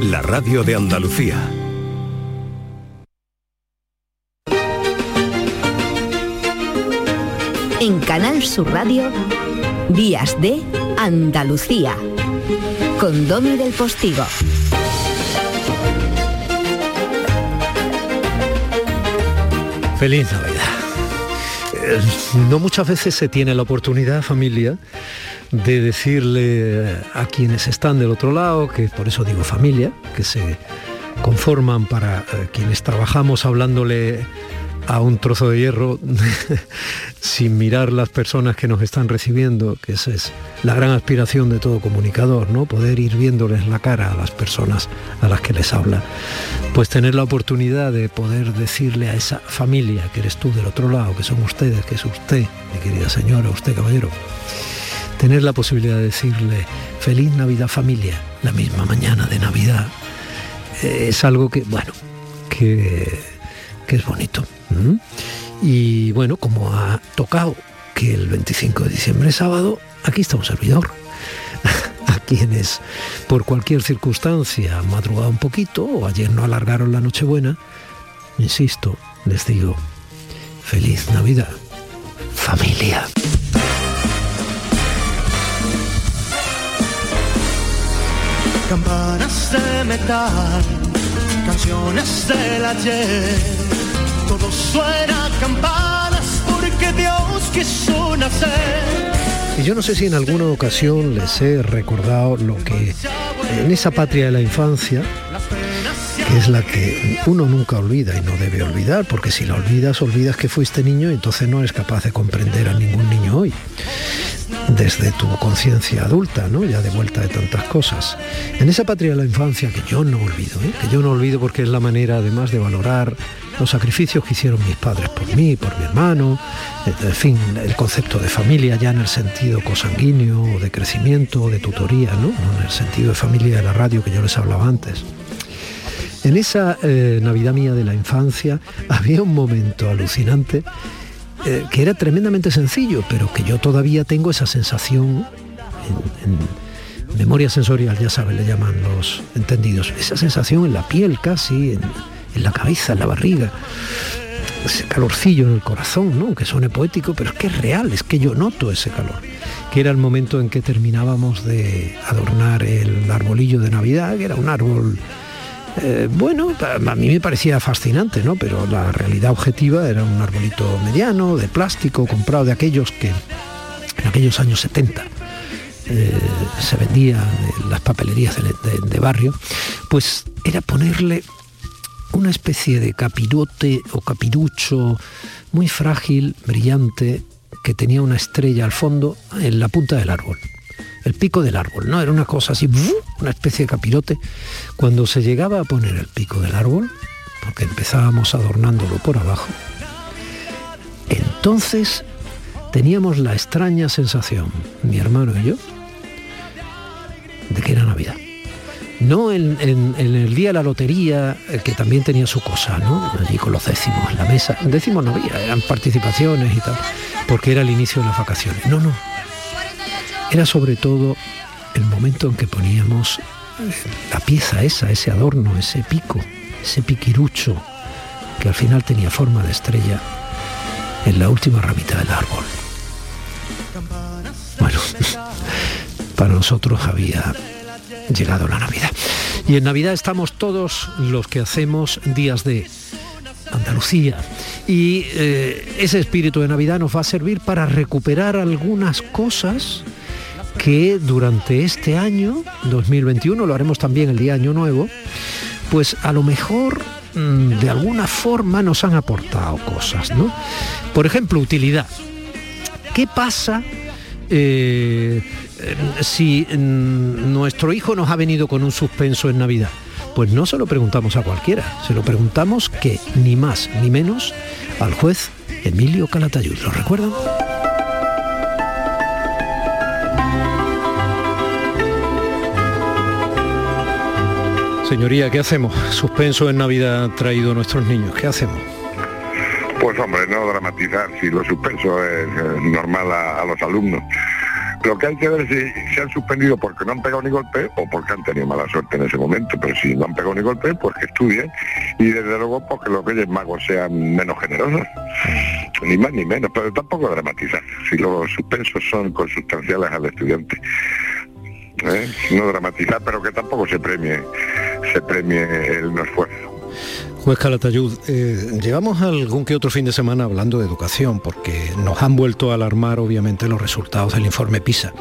la radio de Andalucía. En Canal Sur Radio, Días de Andalucía, con Domi del Postigo. Feliz Navidad. Eh, No muchas veces se tiene la oportunidad, familia, de decirle a quienes están del otro lado, que por eso digo familia, que se conforman para eh, quienes trabajamos hablándole a un trozo de hierro sin mirar las personas que nos están recibiendo, que esa es la gran aspiración de todo comunicador, ¿no? Poder ir viéndoles la cara a las personas a las que les habla. Pues tener la oportunidad de poder decirle a esa familia que eres tú del otro lado, que son ustedes, que es usted, mi querida señora, usted caballero, tener la posibilidad de decirle feliz Navidad familia, la misma mañana de Navidad, eh, es algo que, bueno, que, que es bonito. Y bueno, como ha tocado que el 25 de diciembre es sábado, aquí está un servidor. A quienes por cualquier circunstancia han madrugado un poquito o ayer no alargaron la Nochebuena, insisto, les digo, feliz Navidad, familia. Campanas de metal, canciones del ayer. Todo suena campanas porque Dios quiso nacer. Y yo no sé si en alguna ocasión les he recordado lo que en esa patria de la infancia, que es la que uno nunca olvida y no debe olvidar, porque si la olvidas, olvidas que fuiste niño y entonces no eres capaz de comprender a ningún niño hoy, desde tu conciencia adulta, ¿no? ya de vuelta de tantas cosas. En esa patria de la infancia que yo no olvido, ¿eh? que yo no olvido porque es la manera además de valorar los sacrificios que hicieron mis padres por mí, por mi hermano, en fin, el concepto de familia ya en el sentido cosanguíneo, de crecimiento, de tutoría. No en el sentido de familia de la radio que yo les hablaba antes. En esa eh, Navidad mía de la infancia había un momento alucinante eh, que era tremendamente sencillo, pero que yo todavía tengo esa sensación en, memoria sensorial, ya saben, le llaman los entendidos, esa sensación en la piel casi, en, en la cabeza, en la barriga, ese calorcillo en el corazón, ¿no? que suene poético, pero es que es real, es que yo noto ese calor, que era el momento en que terminábamos de adornar el arbolillo de Navidad, que era un árbol eh, bueno, a mí me parecía fascinante, ¿no? Pero la realidad objetiva era un arbolito mediano, de plástico, comprado de aquellos que en aquellos años 70 eh, se vendían en las papelerías de, de- de barrio, pues era ponerle una especie de capirote o capirucho muy frágil, brillante, que tenía una estrella al fondo en la punta del árbol. El pico del árbol, ¿no? Era una cosa así, una especie de capirote. Cuando se llegaba a poner el pico del árbol, porque empezábamos adornándolo por abajo, entonces teníamos la extraña sensación, mi hermano y yo, de que era Navidad. No en el día de la lotería, eh, que también tenía su cosa, ¿no? Allí con los décimos en la mesa. Décimos no había, eran participaciones y tal, porque era el inicio de las vacaciones. No, no. Era sobre todo el momento en que poníamos eh, la pieza esa, ese adorno, ese pico, ese piquirucho, que al final tenía forma de estrella en la última ramita del árbol. Bueno, para nosotros había llegado la Navidad. Y en Navidad estamos todos los que hacemos días de Andalucía. Y eh, ese espíritu de Navidad nos va a servir para recuperar algunas cosas que durante este año, 2021, lo haremos también el día Año Nuevo, pues a lo mejor mm, de alguna forma nos han aportado cosas, ¿no? Por ejemplo, utilidad. ¿Qué pasa eh, si mm, nuestro hijo nos ha venido con un suspenso en Navidad? Pues no se lo preguntamos a cualquiera, se lo preguntamos que ni más ni menos al juez Emilio Calatayud. ¿Lo recuerdan? Señoría, ¿qué hacemos? Suspenso en Navidad han traído nuestros niños. ¿Qué hacemos? Pues hombre, no dramatizar si lo suspenso es eh, normal a, a los alumnos. Lo que hay que ver es si se han suspendido porque no han pegado ni golpe o porque han tenido mala suerte en ese momento. Pero si no han pegado ni golpe, pues que estudien y desde luego porque pues los Reyes Magos sean menos generosos. Ni más ni menos, pero tampoco dramatizar. Si los suspensos son consustanciales al estudiante. ¿eh? No dramatizar, pero que tampoco se premie, se premie el esfuerzo. Juez Calatayud, eh, llevamos algún que otro fin de semana hablando de educación, porque nos han vuelto a alarmar obviamente los resultados del informe PISA.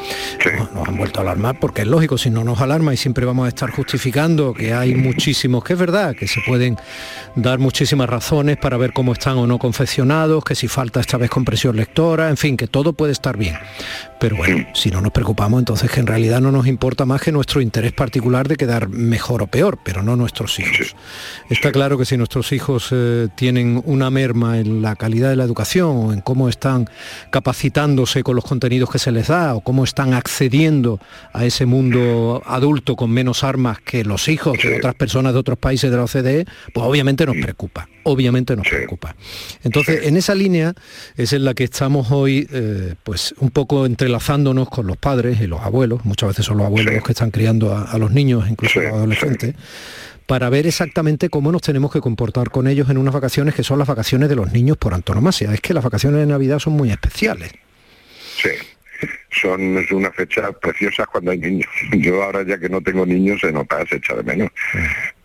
Nos, han vuelto a alarmar porque es lógico, si no nos alarma y siempre vamos a estar justificando que hay muchísimos, que es verdad, que se pueden dar muchísimas razones para ver cómo están o no confeccionados, que si falta esta vez compresión lectora, en fin, que todo puede estar bien. Pero bueno, si no nos preocupamos, entonces que en realidad no nos importa más que nuestro interés particular de quedar mejor o peor, pero no nuestros hijos. Está claro que si nuestros hijos eh, tienen una merma en la calidad de la educación o en cómo están capacitándose con los contenidos que se les da o cómo están accediendo a ese mundo adulto con menos armas que los hijos de otras personas de otros países de la OCDE, pues obviamente nos preocupa, obviamente nos preocupa. Entonces, en esa línea es en la que estamos hoy, eh, pues un poco entrelazándonos con los padres y los abuelos, muchas veces son los abuelos los que están criando a, a los niños, incluso a los adolescentes para ver exactamente cómo nos tenemos que comportar con ellos en unas vacaciones que son las vacaciones de los niños por antonomasia. Es que las vacaciones de Navidad son muy especiales. Sí, son una fecha preciosa cuando hay niños. Yo ahora ya que no tengo niños se nota, se echa de menos.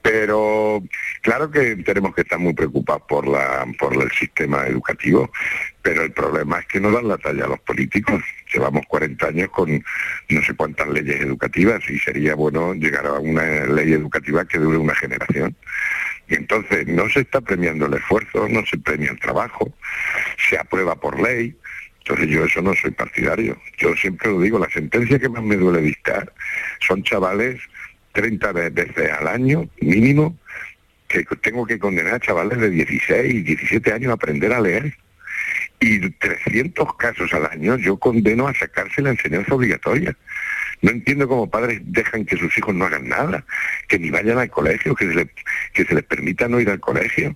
Pero claro que tenemos que estar muy preocupados por la por el sistema educativo, pero el problema es que no dan la talla a los políticos. Llevamos 40 años con no sé cuántas leyes educativas y sería bueno llegar a una ley educativa que dure una generación. Y entonces no se está premiando el esfuerzo, no se premia el trabajo, se aprueba por ley, entonces yo eso no soy partidario. Yo siempre lo digo, la sentencia que más me duele dictar son chavales 30 veces al año mínimo que tengo que condenar a chavales de 16, 17 años a aprender a leer. Y 300 casos al año yo condeno a sacarse la enseñanza obligatoria. No entiendo cómo padres dejan que sus hijos no hagan nada, que ni vayan al colegio, que se, les, que se les permita no ir al colegio.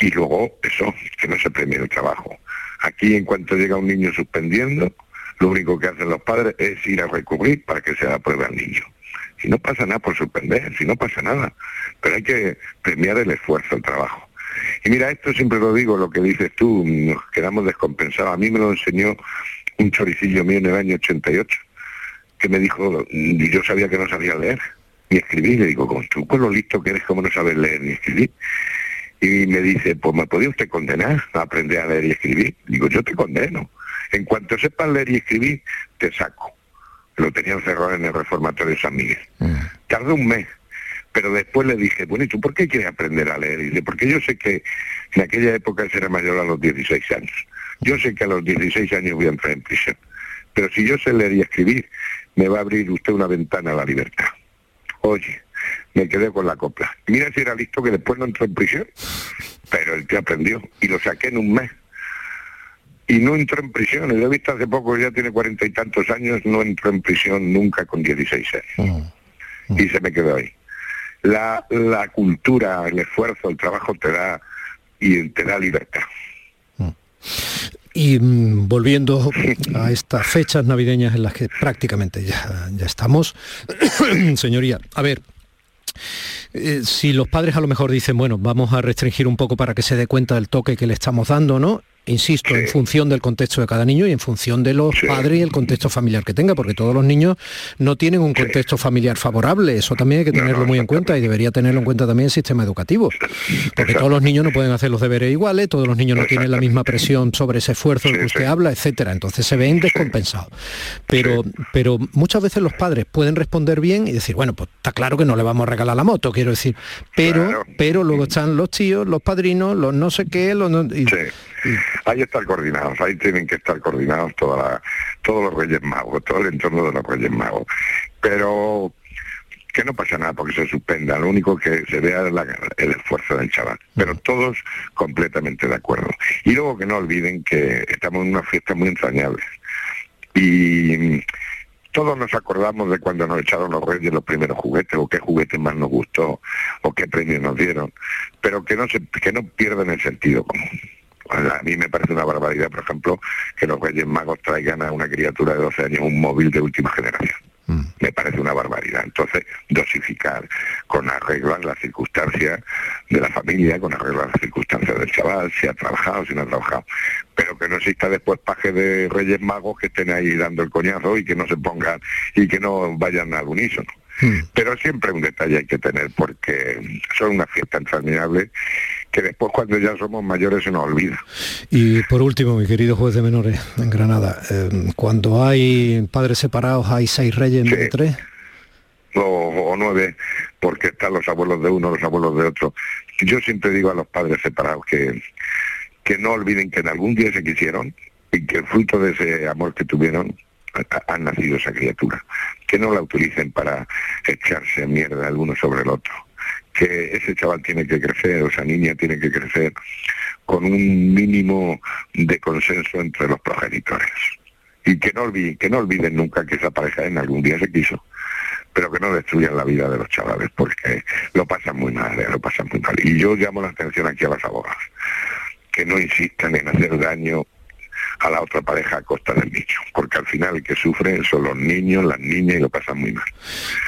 Y luego eso, que no se premie el trabajo. Aquí en cuanto llega un niño suspendiendo, lo único que hacen los padres es ir a recurrir para que se apruebe al niño. Si no pasa nada por suspender, si no pasa nada, pero hay que premiar el esfuerzo, el trabajo. Y mira, esto siempre lo digo, lo que dices tú, nos quedamos descompensados. A mí me lo enseñó un choricillo mío en el año 88, que me dijo, yo sabía que no sabía leer ni escribir, le digo, con tú con lo listo que eres, ¿cómo no sabes leer ni escribir? Y me dice, pues me podía usted condenar a aprender a leer y escribir. Digo, yo te condeno. En cuanto sepas leer y escribir, te saco. Lo tenía encerrado en el reformatorio de San Miguel. Mm. Tardó un mes, pero después le dije, bueno, ¿y tú por qué quieres aprender a leer? Y dice, porque yo sé que en aquella época será mayor a los 16 años. Yo sé que a los 16 años voy a entrar en prisión. Pero si yo sé leer y escribir, me va a abrir usted una ventana a la libertad. Oye, me quedé con la copla. Mira si era listo que después no entró en prisión, pero el que aprendió y lo saqué en un mes. Y no entró en prisión, lo he visto hace poco, ya tiene cuarenta y tantos años, no entró en prisión nunca con 16 años. Mm, mm. Y se me quedó ahí. La, la cultura, el esfuerzo, el trabajo te da y te da libertad. Mm. Y volviendo a estas fechas navideñas en las que prácticamente ya, ya estamos, señoría, a ver, eh, si los padres a lo mejor dicen, bueno, vamos a restringir un poco para que se dé cuenta del toque que le estamos dando, ¿no? Insisto, en función del contexto de cada niño y en función de los padres y el contexto familiar que tenga, porque todos los niños no tienen un contexto familiar favorable. Eso también hay que tenerlo muy en cuenta y debería tenerlo en cuenta también el sistema educativo. Porque todos los niños no pueden hacer los deberes iguales, todos los niños no tienen la misma presión sobre ese esfuerzo del que usted habla, etcétera. Entonces se ven descompensados. Pero, pero muchas veces los padres pueden responder bien y decir, bueno, pues está claro que no le vamos a regalar la moto, quiero decir. Pero, pero luego están los tíos, los padrinos, los no sé qué, los no, Ahí están coordinados, ahí tienen que estar coordinados toda todos los Reyes Magos, todo el entorno de los Reyes Magos. Pero que no pasa nada porque se suspenda, lo único que se vea es el esfuerzo del chaval, pero todos completamente de acuerdo. Y luego que no olviden que estamos en una fiesta muy entrañable. Y todos nos acordamos de cuando nos echaron los reyes los primeros juguetes, o qué juguete más nos gustó, o qué premios nos dieron, pero que no, se, que no pierdan el sentido común A mí me parece una barbaridad, por ejemplo, que los Reyes Magos traigan a una criatura de 12 años un móvil de última generación. Mm. Me parece una barbaridad. Entonces, dosificar con arreglo las circunstancias de la familia, con arreglo las circunstancias del chaval, si ha trabajado, si no ha trabajado. Pero que no exista después paje de Reyes Magos que estén ahí dando el coñazo y que no se pongan y que no vayan al unísono. Hmm. Pero siempre un detalle hay que tener porque son una fiesta interminable que después cuando ya somos mayores se nos olvida. Y por último, mi querido juez de menores en Granada, eh, cuando hay padres separados, ¿hay seis reyes en vez de tres? O, nueve, porque están los abuelos de uno, los abuelos de otro. Yo siempre digo a los padres separados que, que no olviden que en algún día se quisieron y que el fruto de ese amor que tuvieron ha, nacido esa criatura. Que no la utilicen para echarse mierda el uno sobre el otro. Que ese chaval tiene que crecer, o esa niña tiene que crecer con un mínimo de consenso entre los progenitores. Y que no olviden, que no olviden nunca que esa pareja en algún día se quiso pero que no destruyan la vida de los chavales, porque lo pasan muy mal, eh, lo pasan muy mal. Y yo llamo la atención aquí a las abogadas, que no insistan en hacer daño a la otra pareja a costa del niño, porque al final el que sufre son los niños, las niñas y lo pasan muy mal.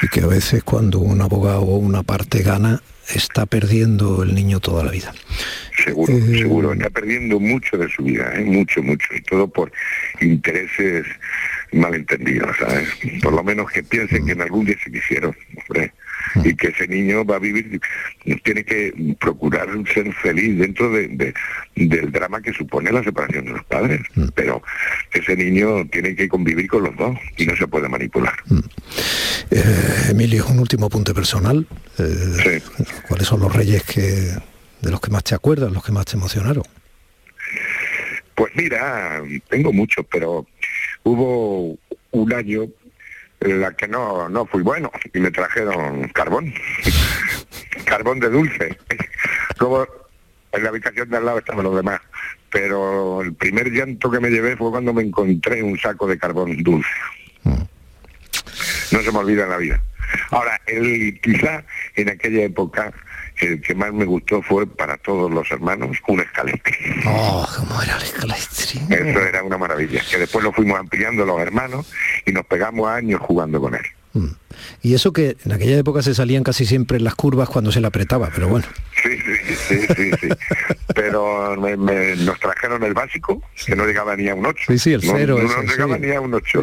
Y que a veces cuando un abogado o una parte gana, está perdiendo el niño toda la vida. Seguro, eh, seguro, está perdiendo mucho de su vida, ¿eh? mucho, mucho, y todo por intereses malentendidos, ¿sabes? Por lo menos que piensen que en algún día se quisieron, hombre y que ese niño va a vivir, tiene que procurar ser feliz dentro de, del drama que supone la separación de los padres. Mm. Pero ese niño tiene que convivir con los dos y no se puede manipular. Mm. Eh, Emilio, un último apunte personal. Eh, ¿Cuáles son los reyes que de los que más te acuerdas, los que más te emocionaron? Pues mira, tengo muchos, pero hubo un año la que no, no fui bueno y me trajeron carbón, carbón de dulce. Luego en la habitación de al lado estaban los demás, pero el primer llanto que me llevé fue cuando me encontré un saco de carbón dulce. Mm. No se me olvida en la vida. Ahora, el, quizá en aquella época el que más me gustó fue para todos los hermanos un escalete. Oh, cómo era el escalete. Eso era una maravilla, que después lo fuimos ampliando los hermanos y nos pegamos años jugando con él. Mm. Y eso que en aquella época se salían casi siempre las curvas cuando se la apretaba, pero bueno. Sí, sí, sí, sí, sí. pero nos trajeron el básico, que no llegaba ni a un 8. Sí, sí, el cero. No, llegaba ni a un 8.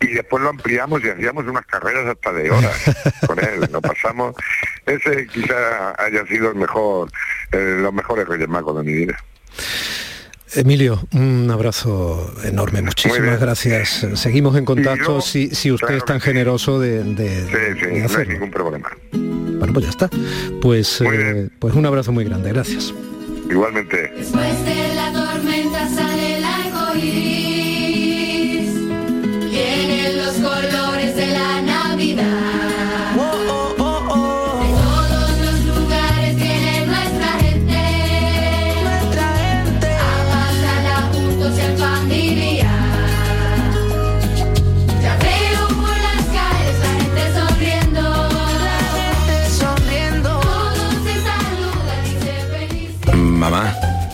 y después lo ampliamos y hacíamos unas carreras hasta de horas con él. Nos pasamos. Ese quizá haya sido el mejor, eh, los mejores Reyes Magos de mi vida. Emilio, un abrazo enorme, muchísimas gracias. Seguimos en contacto si, si, usted es tan generoso de, de, sí, sí, no hay ningún problema. Bueno, pues ya está. Pues, eh, pues un abrazo muy grande, gracias. Igualmente. Después de la tormenta sale el arco Vienen los colores de la Navidad. 慢慢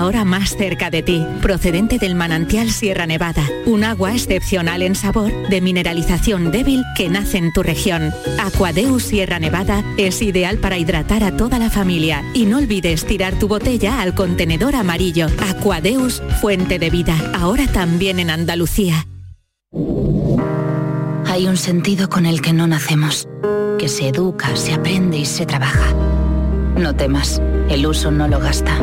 ahora más cerca de ti. Procedente del manantial Sierra Nevada. Un agua excepcional en sabor, de mineralización débil que nace en tu región. Aquadeus Sierra Nevada es ideal para hidratar a toda la familia y no olvides tirar tu botella al contenedor amarillo. Aquadeus, fuente de vida, ahora también en Andalucía. Hay un sentido con el que no nacemos, que se educa, se aprende y se trabaja. No temas, el uso no lo gasta.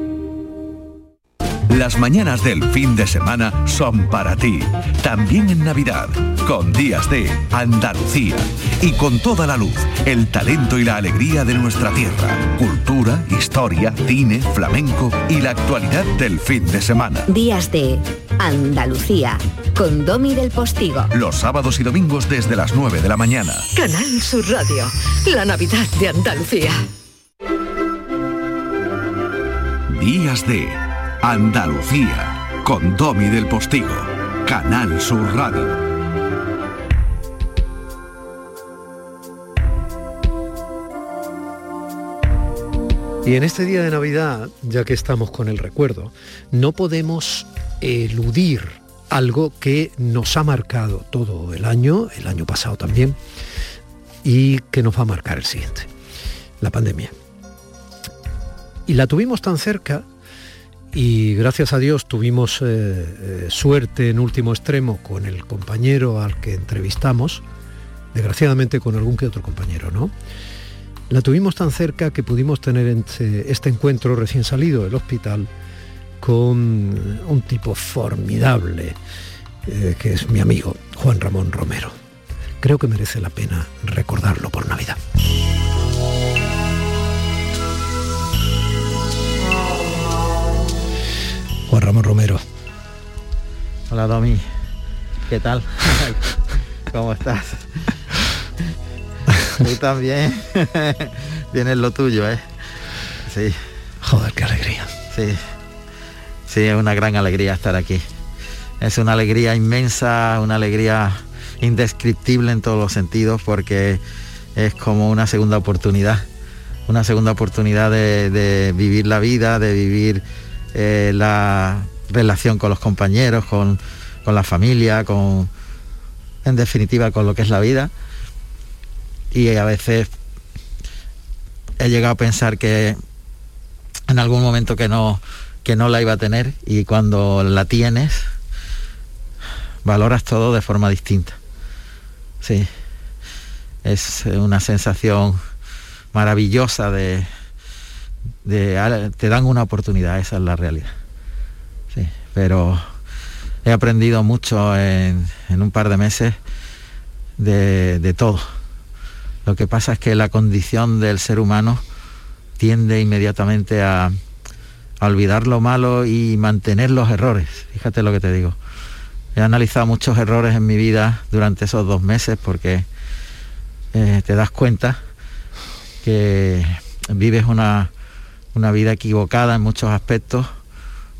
Las mañanas del fin de semana son para ti, también en Navidad, con días de Andalucía y con toda la luz, el talento y la alegría de nuestra tierra, cultura, historia, cine, flamenco y la actualidad del fin de semana. Días de Andalucía, con Domi del Postigo. Los sábados y domingos desde las 9 de la mañana. Canal Sur Radio, la Navidad de Andalucía. Días de Andalucía, con Domi del Postigo, Canal Sur Radio. Y en este día de Navidad, ya que estamos con el recuerdo, no podemos eludir algo que nos ha marcado todo el año, el año pasado también, y que nos va a marcar el siguiente, la pandemia. Y la tuvimos tan cerca y gracias a Dios tuvimos eh, eh, suerte en último extremo con el compañero al que entrevistamos, desgraciadamente con algún que otro compañero, ¿no? La tuvimos tan cerca que pudimos tener este, encuentro recién salido del hospital con un tipo formidable, eh, que es mi amigo Juan Ramón Romero. Creo que merece la pena recordarlo por Navidad. Juan Ramón Romero. Hola Domi, ¿qué tal? ¿Cómo estás? Tú también. Tienes lo tuyo, ¿eh? Sí. Joder, qué alegría. Sí. Sí, es una gran alegría estar aquí. Es una alegría inmensa, una alegría indescriptible en todos los sentidos porque es como una segunda oportunidad. Una segunda oportunidad de, vivir la vida, de vivir eh, la relación con los compañeros, con, con la familia, con, en definitiva, con lo que es la vida y a veces he llegado a pensar que en algún momento que no, que no la iba a tener y cuando la tienes valoras todo de forma distinta. Sí, es una sensación maravillosa de, te dan una oportunidad, esa es la realidad. Sí, pero he aprendido mucho en, un par de meses de, de todo lo que pasa es que la condición del ser humano tiende inmediatamente a, olvidar lo malo y mantener los errores. Fíjate lo que te digo. He analizado muchos errores en mi vida durante esos dos meses porque eh, te das cuenta que vives una, una vida equivocada en muchos aspectos,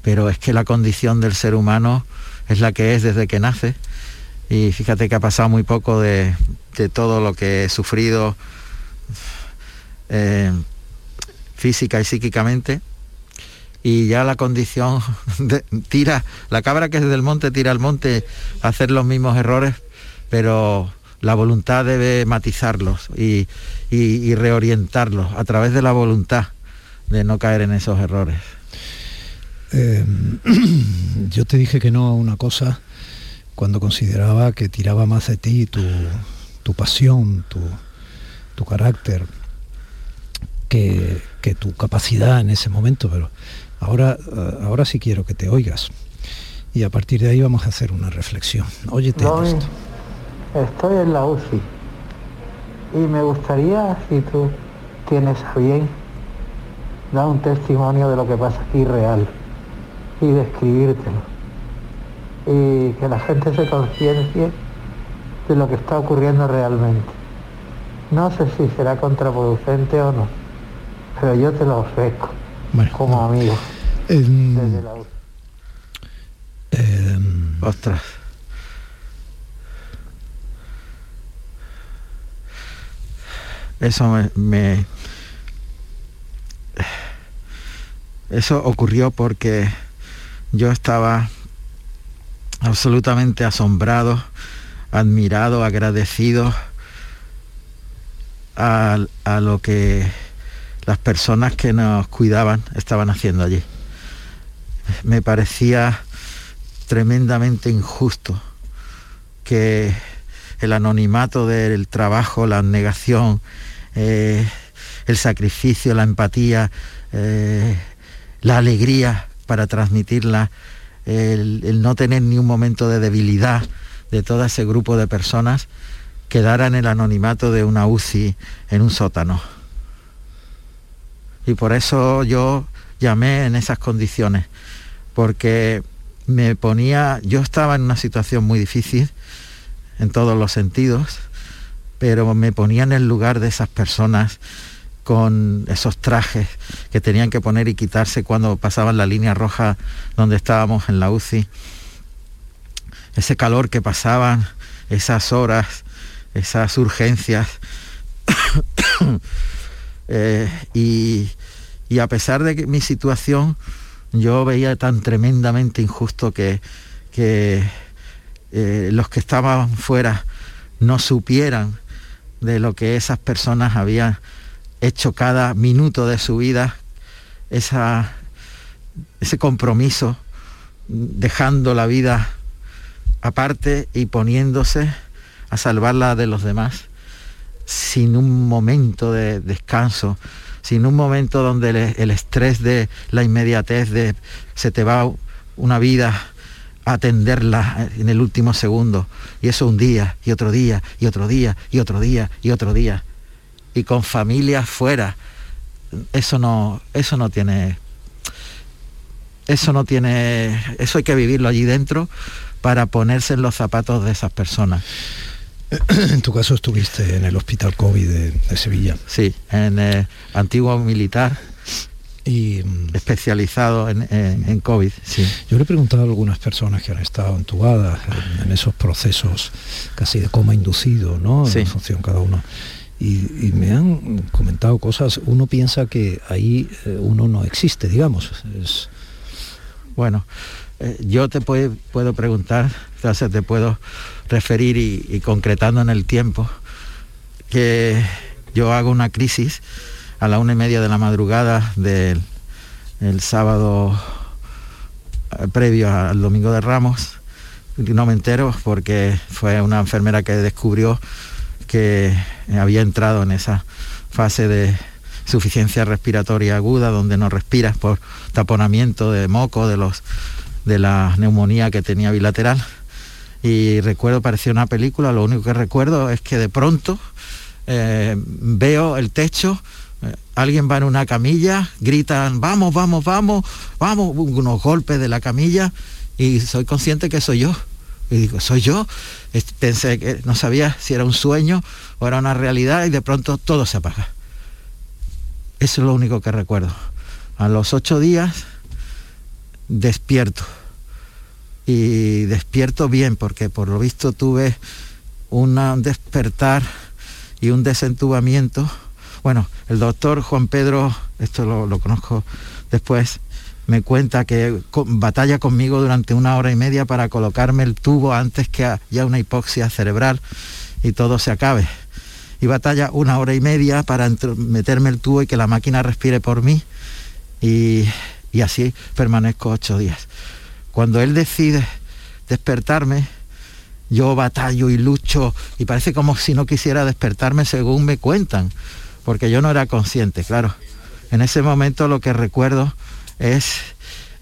pero es que la condición del ser humano es la que es desde que nace. Y fíjate que ha pasado muy poco de, todo lo que he sufrido eh, física y psíquicamente y ya la condición tira la cabra que es del monte tira al monte a hacer los mismos errores pero la voluntad debe matizarlos y, reorientarlos a través de la voluntad de no caer en esos errores eh, yo te dije que no a una cosa cuando consideraba que tiraba más de ti tu, pasión, tu, carácter, que, tu capacidad en ese momento, pero ahora, eh, ahora sí quiero que te oigas. Y a partir de ahí vamos a hacer una reflexión. Óyete esto. Estoy en la UCI y me gustaría, si tú tienes a bien, dar un testimonio de lo que pasa aquí real y describírtelo y que la gente se conciencie de lo que está ocurriendo realmente. No sé si será contraproducente o no, pero yo te lo ofrezco como amigo. desde la... Ostras. Eso me, Eso ocurrió porque yo estaba absolutamente asombrado, admirado, agradecido a, lo que las personas que nos cuidaban estaban haciendo allí. Me parecía tremendamente injusto que el anonimato del trabajo, la negación, eh, el sacrificio, la empatía, eh, la alegría para transmitirla, el, no tener ni un momento de debilidad de todo ese grupo de personas, quedara en el anonimato de una UCI en un sótano. Y por eso yo llamé en esas condiciones, porque me ponía, yo estaba en una situación muy difícil en todos los sentidos, pero me ponía en el lugar de esas personas con esos trajes que tenían que poner y quitarse cuando pasaban la línea roja donde estábamos en la UCI. Ese calor que pasaban, esas horas, esas urgencias. Eh, y, a pesar de que mi situación, yo veía tan tremendamente injusto que, que eh, los que estaban fuera no supieran de lo que esas personas habían hecho cada minuto de su vida, esa, ese compromiso, dejando la vida aparte y poniéndose a salvarla de los demás, sin un momento de descanso, sin un momento donde el, el estrés de la inmediatez de se te va una vida a atenderla en el último segundo. Y eso un día, y otro día, y otro día, y otro día, y otro día y con familias fuera. Eso no, eso no tiene, eso no tiene, eso hay que vivirlo allí dentro para ponerse en los zapatos de esas personas. En tu caso estuviste en el hospital COVID de, Sevilla. Sí, en el antiguo militar y mm, especializado en, COVID. Sí. Yo le he preguntado a algunas personas que han estado entubadas en, esos procesos casi de coma inducido, ¿no? En función cada uno y, me han comentado cosas, uno piensa que ahí eh, uno no existe, digamos. Bueno, eh, yo te puedo, puedo preguntar, te puedo referir y, concretando en el tiempo, que yo hago una crisis a la una y media de la madrugada del el sábado eh, previo al domingo de Ramos. No me entero porque fue una enfermera que descubrió que había entrado en esa fase de suficiencia respiratoria aguda donde no respiras por taponamiento de moco de los de la neumonía que tenía bilateral. Y recuerdo parecía una película lo único que recuerdo es que de pronto eh, veo el techo eh, alguien va en una camilla gritan vamos vamos vamos vamos unos golpes de la camilla y soy consciente que soy yo y digo, ¿soy yo? Pensé que no sabía si era un sueño o era una realidad y de pronto todo se apaga. Eso es lo único que recuerdo. A los ocho días despierto. Y despierto bien porque por lo visto tuve un despertar y un desentubamiento. Bueno, el doctor Juan Pedro, esto lo, lo conozco después, me cuenta que batalla conmigo durante una hora y media para colocarme el tubo antes que haya una hipoxia cerebral y todo se acabe. Y batalla una hora y media para meterme el tubo y que la máquina respire por mí. Y, y así permanezco ocho días. Cuando él decide despertarme, yo batallo y lucho y parece como si no quisiera despertarme según me cuentan, porque yo no era consciente, claro. En ese momento lo que recuerdo es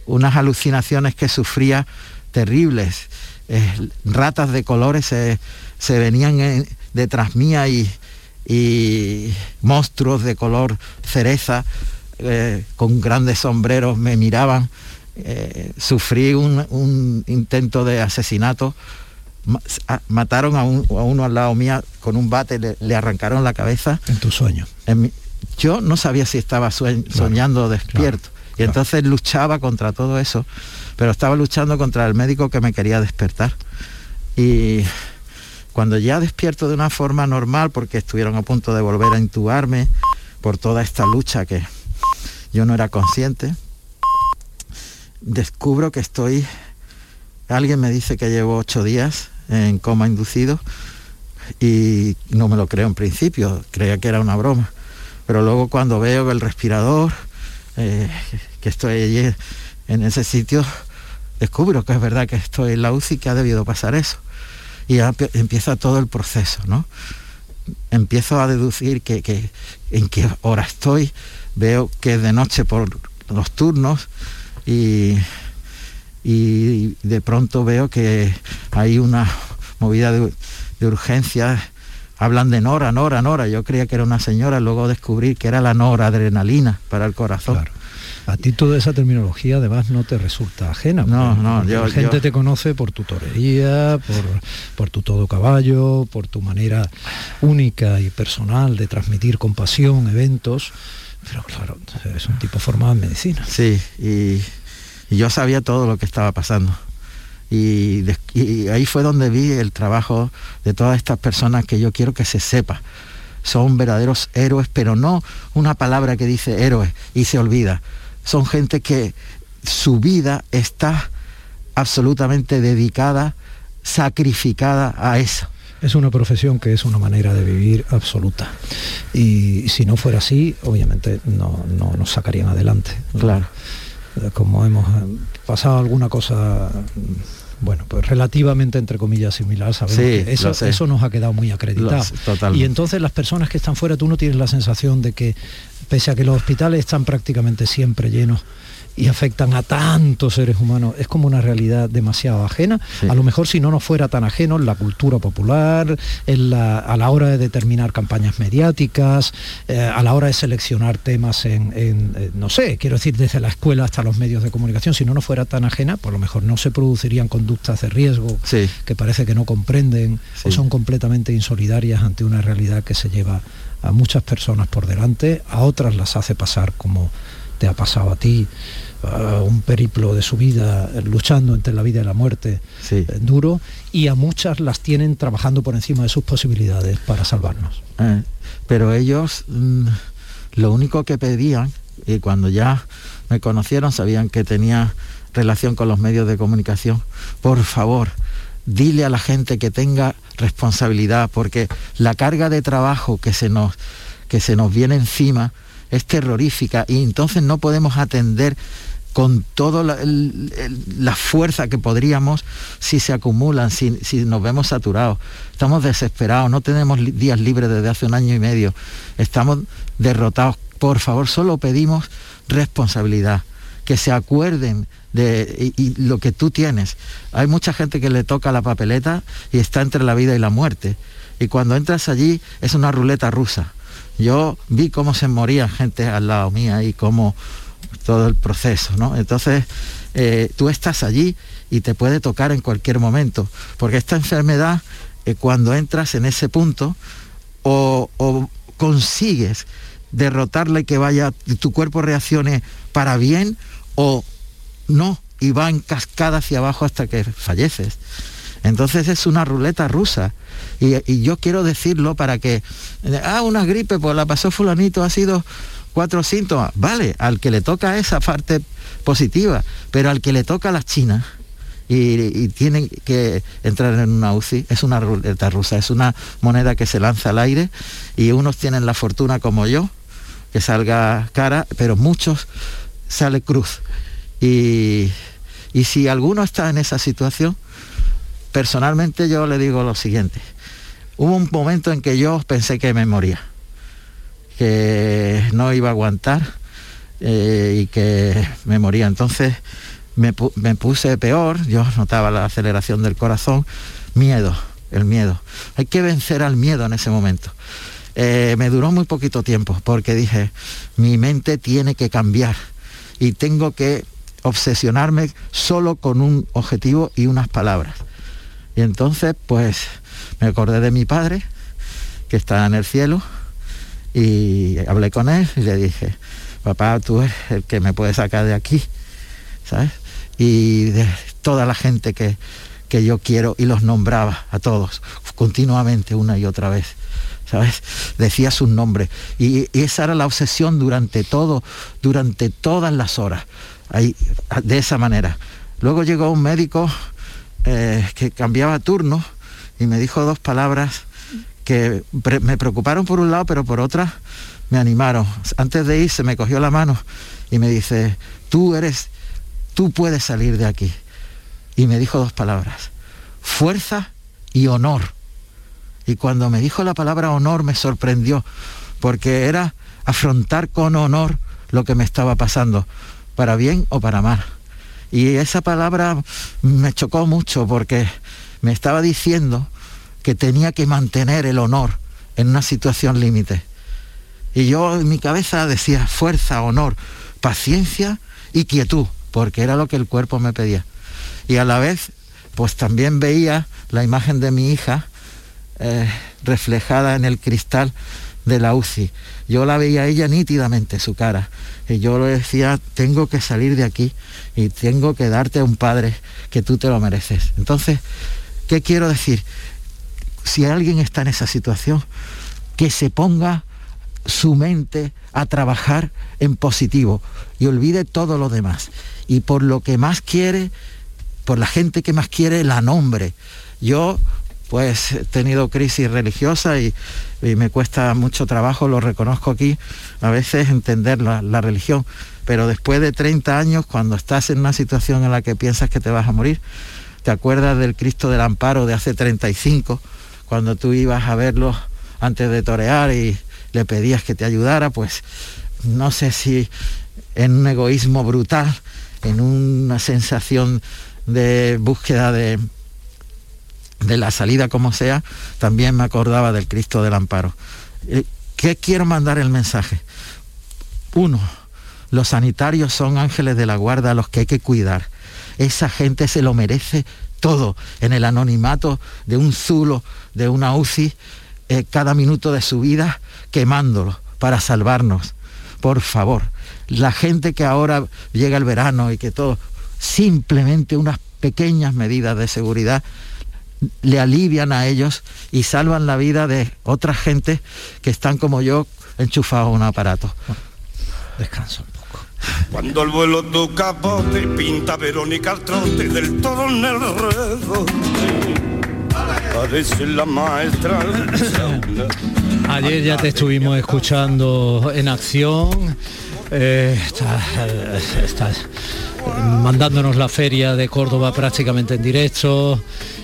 unas alucinaciones que sufría terribles. Eh, ratas de colores se, venían detrás mía y, monstruos de color cereza eh, con grandes sombreros me miraban. Eh, sufrí un, intento de asesinato. mataron a, uno al lado mía con un bate, le, arrancaron la cabeza. En tu sueño. yo no sabía si estaba soñando despierto. Y entonces luchaba contra todo eso, pero estaba luchando contra el médico que me quería despertar. Y cuando ya despierto de una forma normal, porque estuvieron a punto de volver a intubarme por toda esta lucha que yo no era consciente, descubro que estoy, alguien me dice que llevo ocho días en coma inducido y no me lo creo en principio, creía que era una broma. Pero luego cuando veo el respirador, eh, que estoy allí en ese sitio, descubro que es verdad que estoy en la UCI, que ha debido pasar eso. Y ya empieza todo el proceso, ¿no? empiezo a deducir que, que en qué hora estoy, veo que es de noche por los turnos y, y de pronto veo que hay una movida de, de urgencias hablan de Nora, Nora, Nora. Yo creía que era una señora, luego descubrí que era la Nora adrenalina para el corazón. A ti toda esa terminología además no te resulta ajena. No, no, yo, la gente te conoce por tu torería, por, por tu todo caballo, por tu manera única y personal de transmitir compasión, eventos. Pero claro, es un tipo formado en medicina. Sí, y, y yo sabía todo lo que estaba pasando. Y, de, y, ahí fue donde vi el trabajo de todas estas personas que yo quiero que se sepa. Son verdaderos héroes, pero no una palabra que dice héroes y se olvida. Son gente que su vida está absolutamente dedicada, sacrificada a eso. Es una profesión que es una manera de vivir absoluta. Y si no fuera así, obviamente no, no nos sacarían adelante. Claro. Como hemos pasado alguna cosa bueno, pues relativamente entre comillas similar, sabemos Sí, que eso, eso nos ha quedado muy acreditado. Sé, y entonces las personas que están fuera, tú no tienes la sensación de que, pese a que los hospitales están prácticamente siempre llenos, y afectan a tantos seres humanos, es como una realidad demasiado ajena. A lo mejor si no nos fuera tan ajeno en la cultura popular, en la- a la hora de determinar campañas mediáticas, eh, a la hora de seleccionar temas en, en, eh, no sé, quiero decir, desde la escuela hasta los medios de comunicación, si no nos fuera tan ajena, por lo mejor no se producirían conductas de riesgo que parece que no comprenden o son completamente insolidarias ante una realidad que se lleva a muchas personas por delante, a otras las hace pasar como te ha pasado a ti, uh, un periplo de su vida luchando entre la vida y la muerte eh, duro, y a muchas las tienen trabajando por encima de sus posibilidades para salvarnos. Eh, pero ellos mm, lo único que pedían, y cuando ya me conocieron, sabían que tenía relación con los medios de comunicación, por favor, dile a la gente que tenga responsabilidad, porque la carga de trabajo que se nos, que se nos viene encima es terrorífica y entonces no podemos atender con toda la, la fuerza que podríamos si se acumulan, si, si nos vemos saturados. Estamos desesperados, no tenemos días libres desde hace un año y medio, estamos derrotados. Por favor, solo pedimos responsabilidad, que se acuerden y- lo que tú tienes. Hay mucha gente que le toca la papeleta y está entre la vida y la muerte. Y cuando entras allí es una ruleta rusa. Yo vi cómo se moría gente al lado mía y cómo todo el proceso, ¿no? Entonces, eh, tú estás allí y te puede tocar en cualquier momento, porque esta enfermedad, eh, cuando entras en ese punto, o, o consigues derrotarla y que vaya, tu cuerpo reaccione para bien, o no, y va en cascada hacia abajo hasta que falleces. Entonces es una ruleta rusa. Y, yo quiero decirlo para que, eh, ah, una gripe, pues la pasó fulanito, ha sido cuatro síntomas. Vale, al que le toca esa parte positiva, pero al que le toca la China y, y tienen que entrar en una UCI, es una ruleta rusa, es una moneda que se lanza al aire y unos tienen la fortuna como yo, que salga cara, pero muchos sale cruz. Y, y si alguno está en esa situación, personalmente yo le digo lo siguiente. Hubo un momento en que yo pensé que me moría, que no iba a aguantar eh, y que me moría. Entonces me, me puse peor, yo notaba la aceleración del corazón, miedo, el miedo. Hay que vencer al miedo en ese momento. Eh, me duró muy poquito tiempo porque dije, mi mente tiene que cambiar y tengo que obsesionarme solo con un objetivo y unas palabras. Y entonces, pues, me acordé de mi padre, que está en el cielo, y hablé con él y le dije, papá, tú eres el que me puede sacar de aquí, ¿sabes? Y de toda la gente que, que yo quiero, y los nombraba a todos, continuamente, una y otra vez. ¿Sabes? Decía sus nombres. Y, y esa era la obsesión durante todo, durante todas las horas. De esa manera. Luego llegó un médico eh, que cambiaba turno y me dijo dos palabras que me preocuparon por un lado, pero por otra me animaron. Antes de irse me cogió la mano y me dice, tú eres, tú puedes salir de aquí. Y me dijo dos palabras, fuerza y honor. Y cuando me dijo la palabra honor me sorprendió, porque era afrontar con honor lo que me estaba pasando, para bien o para mal. Y esa palabra me chocó mucho porque me estaba diciendo que tenía que mantener el honor en una situación límite. Y yo en mi cabeza decía fuerza, honor, paciencia y quietud, porque era lo que el cuerpo me pedía. Y a la vez, pues también veía la imagen de mi hija eh, reflejada en el cristal de la UCI. Yo la veía ella nítidamente, su cara. Y yo le decía, tengo que salir de aquí y tengo que darte a un padre que tú te lo mereces. Entonces, ¿qué quiero decir? Si alguien está en esa situación, que se ponga su mente a trabajar en positivo y olvide todo lo demás. Y por lo que más quiere, por la gente que más quiere, la nombre. Yo pues he tenido crisis religiosa y, me cuesta mucho trabajo, lo reconozco aquí, a veces entender la, religión, pero después de 30 años, cuando estás en una situación en la que piensas que te vas a morir, te acuerdas del Cristo del Amparo de hace 35, cuando tú ibas a verlo antes de torear y le pedías que te ayudara, pues no sé si en un egoísmo brutal, en una sensación de búsqueda de, de la salida como sea, también me acordaba del Cristo del Amparo. Eh, ¿Qué quiero mandar el mensaje? Uno, los sanitarios son ángeles de la guarda a los que hay que cuidar. Esa gente se lo merece todo en el anonimato de un zulo, de una UCI, eh, cada minuto de su vida quemándolo para salvarnos. Por favor, la gente que ahora llega el verano y que todo, simplemente unas pequeñas medidas de seguridad le alivian a ellos y salvan la vida de otras gente que están como yo enchufados a un aparato. Descansa un poco. Cuando el vuelo tu capote pinta Verónica al trote del todo en el Parece la maestra. Ayer ya te estuvimos escuchando en acción. Eh, estás mandándonos la feria de Córdoba prácticamente en directo.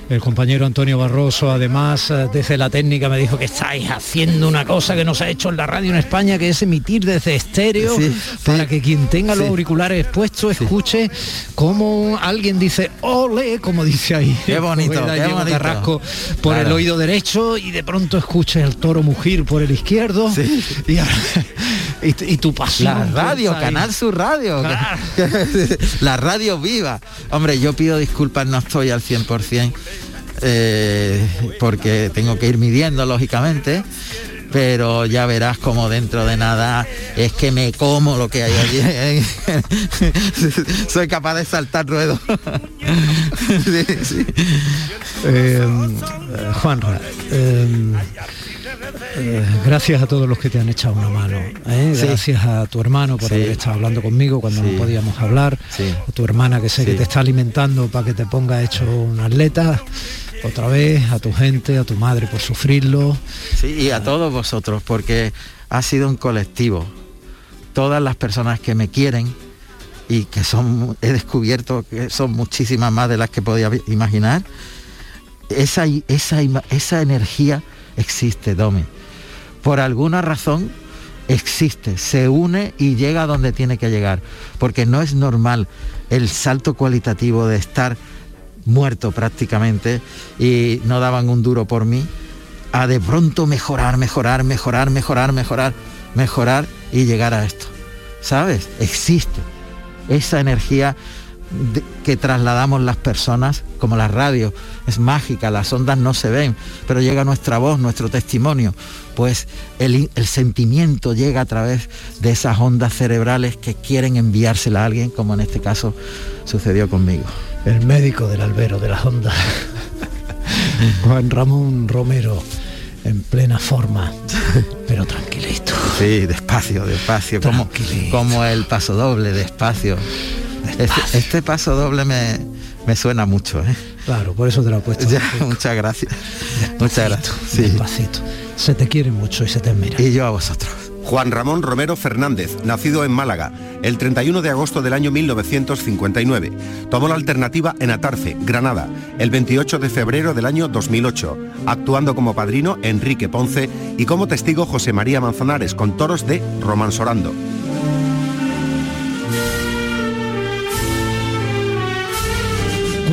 El compañero Antonio Barroso, además, eh, desde la técnica me dijo que estáis haciendo una cosa que no se ha hecho en la radio en España, que es emitir desde estéreo, para que quien tenga los auriculares puestos escuche cómo alguien dice ole, como dice ahí. Qué bonito, qué bonito. Carrasco por el oído derecho y de pronto escuche el toro mugir por el izquierdo. Y, y, tu pasión. La radio, Canal Sur Radio. la radio viva. Hombre, yo pido disculpas, no estoy al 100%. Eh, porque tengo que ir midiendo lógicamente pero ya verás como dentro de nada es que me como lo que hay allí. Soy capaz de saltar ruedos. Eh, Juan, eh, gracias a todos los que te han echado una mano. Gracias a tu hermano por haber estado hablando conmigo cuando no podíamos hablar. A tu hermana que sé que te está alimentando para que te ponga hecho un atleta otra vez, a tu gente, a tu madre por sufrirlo. Sí, y a todos vosotros, porque ha sido un colectivo. Todas las personas que me quieren y que son, he descubierto que son muchísimas más de las que podía imaginar, esa, esa, esa energía existe, Domi. Por alguna razón existe, se une y llega a donde tiene que llegar, porque no es normal el salto cualitativo de estar muerto prácticamente y no daban un duro por mí, a de pronto mejorar, mejorar, mejorar, mejorar, mejorar, mejorar y llegar a esto. ¿Sabes? Existe esa energía que trasladamos las personas, como la radio, es mágica, las ondas no se ven, pero llega nuestra voz, nuestro testimonio, pues el, el, sentimiento llega a través de esas ondas cerebrales que quieren enviársela a alguien, como en este caso sucedió conmigo el médico del albero de las ondas, Juan Ramón Romero, en plena forma, pero tranquilito. Sí, despacio, despacio, como, como el paso doble, despacio. Este, este, paso doble me, me suena mucho, ¿eh? Claro, por eso te lo he puesto. muchas gracias. muchas gracias. Despacito. Se te quiere mucho y se te admira. Y yo a vosotros. Juan Ramón Romero Fernández, nacido en Málaga, el 31 de agosto del año 1959. Tomó la alternativa en Atarce, Granada, el 28 de febrero del año 2008, actuando como padrino Enrique Ponce y como testigo José María Manzanares con toros de Romansorando.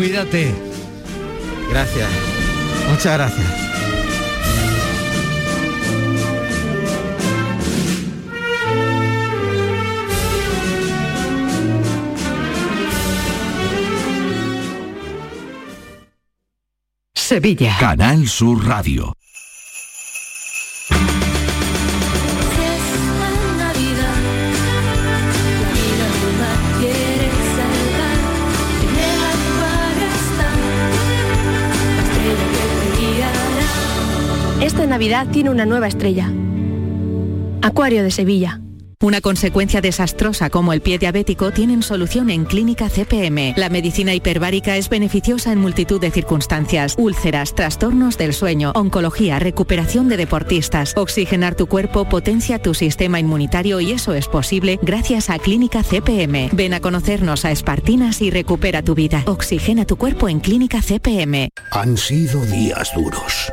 Cuídate. Gracias. Muchas gracias. Sevilla. Canal Sur Radio. Esta Navidad tiene una nueva estrella. Acuario de Sevilla. Una consecuencia desastrosa como el pie diabético tienen solución en Clínica CPM. La medicina hiperbárica es beneficiosa en multitud de circunstancias. Úlceras, trastornos del sueño, oncología, recuperación de deportistas. Oxigenar tu cuerpo potencia tu sistema inmunitario y eso es posible gracias a Clínica CPM. Ven a conocernos a Espartinas y recupera tu vida. Oxigena tu cuerpo en Clínica CPM. Han sido días duros,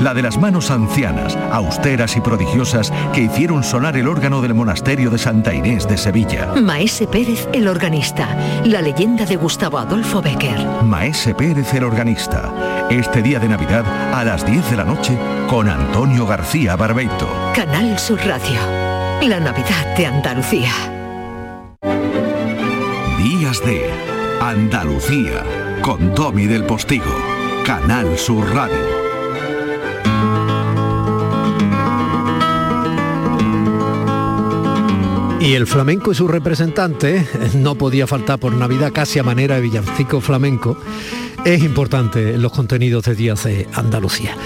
La de las manos ancianas, austeras y prodigiosas que hicieron sonar el órgano del monasterio de Santa Inés de Sevilla. Maese Pérez, el organista. La leyenda de Gustavo Adolfo Becker. Maese Pérez el organista. Este día de Navidad a las 10 de la noche con Antonio García Barbeito. Canal Sur Radio. La Navidad de Andalucía. Días de Andalucía con Tommy del Postigo. Canal Sur Radio. Y el flamenco y su representante, no podía faltar por Navidad casi a manera de villancico flamenco, es importante en los contenidos de Días de Andalucía.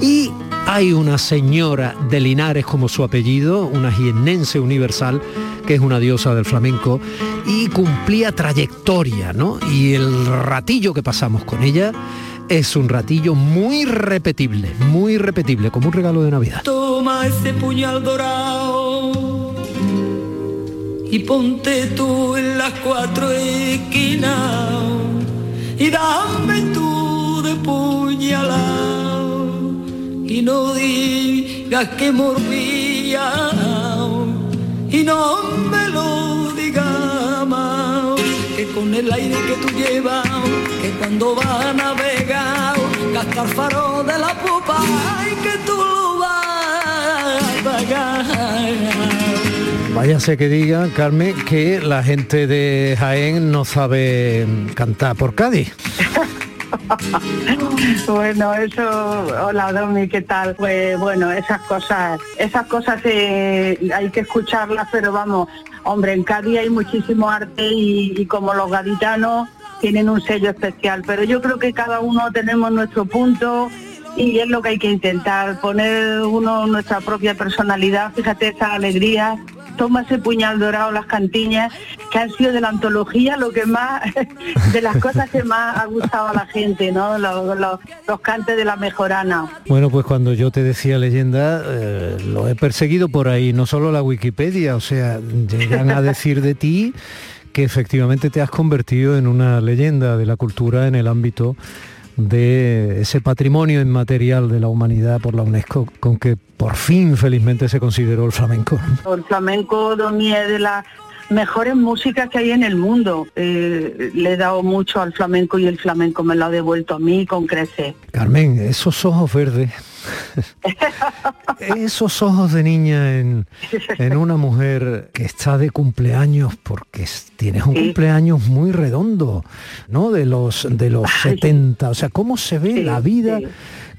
Y hay una señora de Linares como su apellido, una jiennense universal, que es una diosa del flamenco, y cumplía trayectoria, ¿no? Y el ratillo que pasamos con ella es un ratillo muy repetible, muy repetible, como un regalo de Navidad. Toma ese puñal dorado y ponte tú en las cuatro esquinas y dame tú de puñalado. Y no digas que morbía y no me lo digas más. Que con el aire que tú llevas que cuando vas a navegar gastar faro de la popa y que tú lo vas a pagar Váyase que diga, Carmen, que la gente de Jaén no sabe cantar por Cádiz. bueno, eso, hola Domi, ¿qué tal? Pues bueno, esas cosas, esas cosas hay que escucharlas, pero vamos, hombre, en Cádiz hay muchísimo arte y, y como los gaditanos tienen un sello especial, pero yo creo que cada uno tenemos nuestro punto y es lo que hay que intentar, poner uno nuestra propia personalidad, fíjate esa alegría toma ese puñal dorado, las cantiñas, que han sido de la antología lo que más, de las cosas que más ha gustado a la gente, ¿no? Los, los, los cantes de la mejorana. Bueno, pues cuando yo te decía leyenda, eh, lo he perseguido por ahí, no solo la Wikipedia, o sea, llegan a decir de ti que efectivamente te has convertido en una leyenda de la cultura en el ámbito de ese patrimonio inmaterial de la humanidad por la UNESCO, con que por fin felizmente se consideró el flamenco. El flamenco, Domi, es de las mejores músicas que hay en el mundo. Eh, le he dado mucho al flamenco y el flamenco me lo ha devuelto a mí con crecer. Carmen, esos ojos verdes, esos ojos de niña en, en, una mujer que está de cumpleaños, porque tienes un sí. cumpleaños muy redondo, ¿no? De los, de los Ay, 70, o sea, ¿cómo se ve sí, la vida? Sí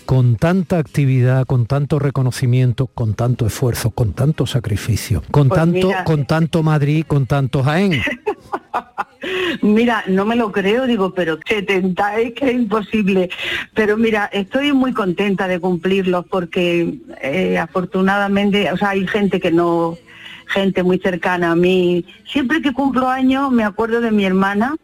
con tanta actividad, con tanto reconocimiento, con tanto esfuerzo, con tanto sacrificio, con pues tanto, mira, con tanto Madrid, con tanto Jaén. Mira, no me lo creo, digo, pero 70 es que es imposible. Pero mira, estoy muy contenta de cumplirlos porque eh, afortunadamente, o sea, hay gente que no, gente muy cercana a mí. Siempre que cumplo años me acuerdo de mi hermana,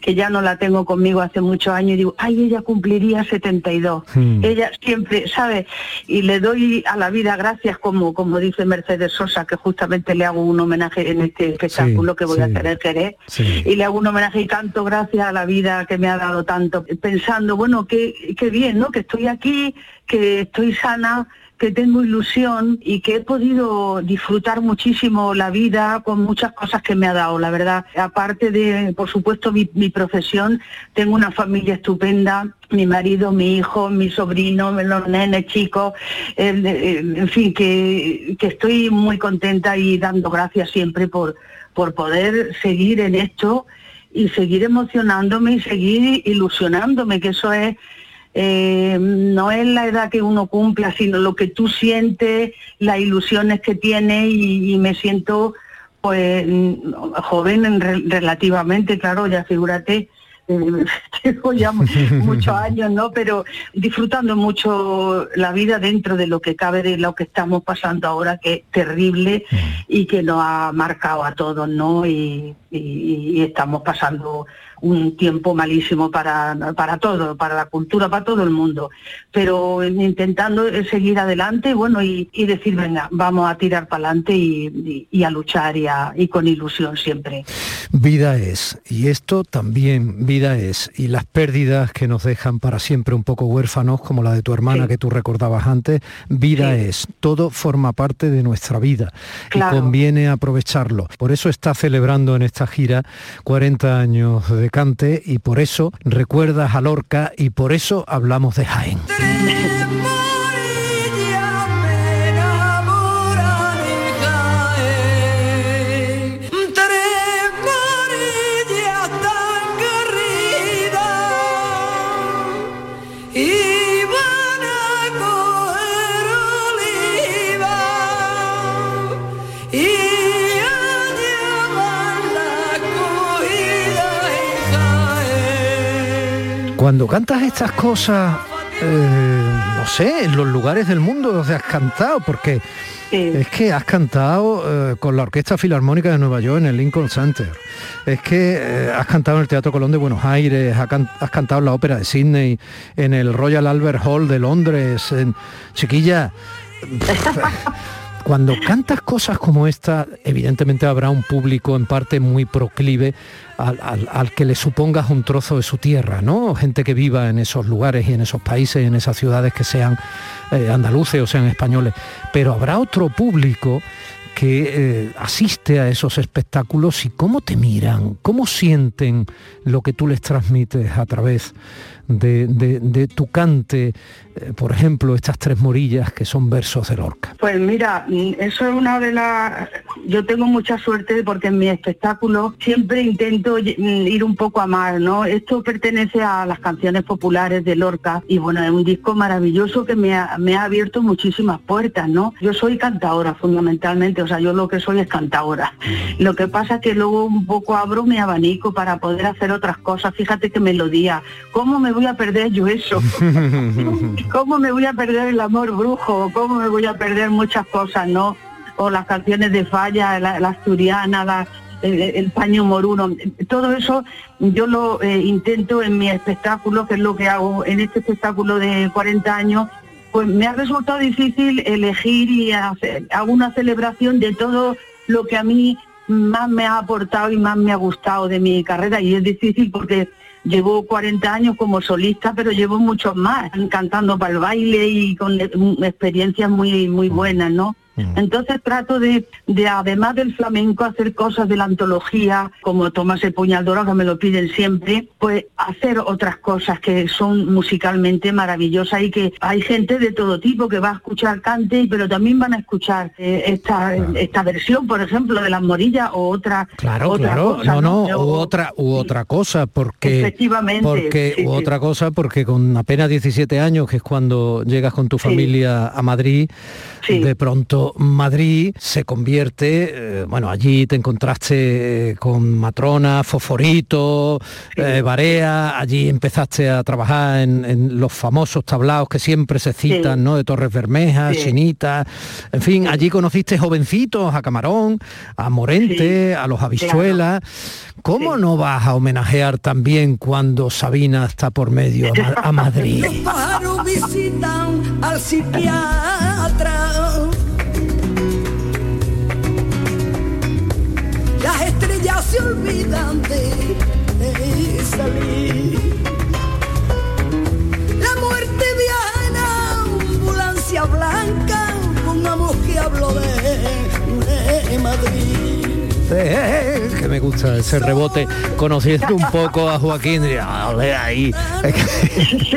que ya no la tengo conmigo hace muchos años y digo, ay, ella cumpliría 72. Hmm. Ella siempre, ¿sabe? Y le doy a la vida gracias, como, como dice Mercedes Sosa, que justamente le hago un homenaje en este espectáculo sí, que voy sí. a hacer en Jerez. Sí. Y le hago un homenaje y canto gracias a la vida que me ha dado tanto, pensando, bueno, qué, qué bien, ¿no? Que estoy aquí, que estoy sana que tengo ilusión y que he podido disfrutar muchísimo la vida con muchas cosas que me ha dado, la verdad. Aparte de, por supuesto, mi, mi profesión, tengo una familia estupenda, mi marido, mi hijo, mi sobrino, los nenes chicos, en fin, que, que estoy muy contenta y dando gracias siempre por, por poder seguir en esto y seguir emocionándome y seguir ilusionándome, que eso es eh, no es la edad que uno cumpla, sino lo que tú sientes, las ilusiones que tienes y, y me siento pues joven en re, relativamente, claro, ya figúrate, eh, tengo ya muchos años, ¿no? Pero disfrutando mucho la vida dentro de lo que cabe de lo que estamos pasando ahora, que es terrible y que nos ha marcado a todos, ¿no? Y, y, y estamos pasando un tiempo malísimo para, para todo, para la cultura, para todo el mundo. Pero intentando seguir adelante, bueno, y, y decir, venga, vamos a tirar para adelante y, y, a luchar y, a, y con ilusión siempre. Vida es, y esto también vida es, y las pérdidas que nos dejan para siempre un poco huérfanos, como la de tu hermana sí. que tú recordabas antes, vida sí. es, todo forma parte de nuestra vida claro. y conviene aprovecharlo. Por eso está celebrando en esta gira 40 años de Cante y por eso recuerdas a Lorca y por eso hablamos de Jaén. Cuando cantas estas cosas, eh, no sé, en los lugares del mundo donde has cantado, porque sí. es que has cantado eh, con la Orquesta Filarmónica de Nueva York en el Lincoln Center, es que eh, has cantado en el Teatro Colón de Buenos Aires, has, can has, cantado en la Ópera de Sydney, en el Royal Albert Hall de Londres, en Chiquilla. Cuando cantas cosas como esta, evidentemente habrá un público en parte muy proclive al, que le supongas un trozo de su tierra, ¿no? Gente que viva en esos lugares y en esos países, en esas ciudades que sean eh, andaluces o sean españoles. Pero habrá otro público que eh, asiste a esos espectáculos y cómo te miran, cómo sienten lo que tú les transmites a través de, de, de tu cante, eh, por ejemplo, estas tres morillas que son versos de Lorca? Pues mira, eso es una de las... Yo tengo mucha suerte porque en mi espectáculo siempre intento ir un poco a más, ¿no? Esto pertenece a las canciones populares de Lorca y bueno, es un disco maravilloso que me ha, me ha abierto muchísimas puertas, ¿no? Yo soy cantadora fundamentalmente, o sea, yo lo que soy es cantadora. Lo que pasa es que luego un poco abro mi abanico para poder hacer otras cosas. Fíjate qué melodía. ¿Cómo me voy a perder yo eso? ¿Cómo me voy a perder el amor brujo? ¿Cómo me voy a perder muchas cosas, no? o las canciones de Falla, la, la asturiana, la- el, el paño moruno, todo eso yo lo eh, intento en mi espectáculo, que es lo que hago en este espectáculo de 40 años, pues me ha resultado difícil elegir y hacer, hago una celebración de todo lo que a mí más me ha aportado y más me ha gustado de mi carrera y es difícil porque llevo 40 años como solista, pero llevo muchos más, cantando para el baile y con mm, experiencias muy muy buenas, ¿no? Entonces trato de, de, además del flamenco, hacer cosas de la antología, como Tomás el Puñal Dorado, que me lo piden siempre, pues hacer otras cosas que son musicalmente maravillosas y que hay gente de todo tipo que va a escuchar cante, pero también van a escuchar eh, esta, esta versión, por ejemplo, de las morillas o otra, Claro, otra claro, cosa, no, no, O- u otra, u otra cosa, porque, Efectivamente, porque sí, u sí. otra cosa, porque con apenas 17 años, que es cuando llegas con tu familia a Madrid, de pronto Madrid se convierte, eh, bueno, allí te encontraste con Matrona, Fosforito, eh, Barea, allí empezaste a trabajar en, en los famosos tablaos que siempre se citan, ¿no? De Torres Bermejas, Sí. Chinita, en fin, allí conociste jovencitos, a Camarón, a Morente, a los Habichuelas. ¿Cómo no vas a homenajear también cuando Sabina está por medio a, a Madrid? Los pájaros visitan al psiquiatra. Las estrellas se olvidan de, de salir. Gusta ese rebote, conociendo un poco a Joaquín, "Ole, ahí.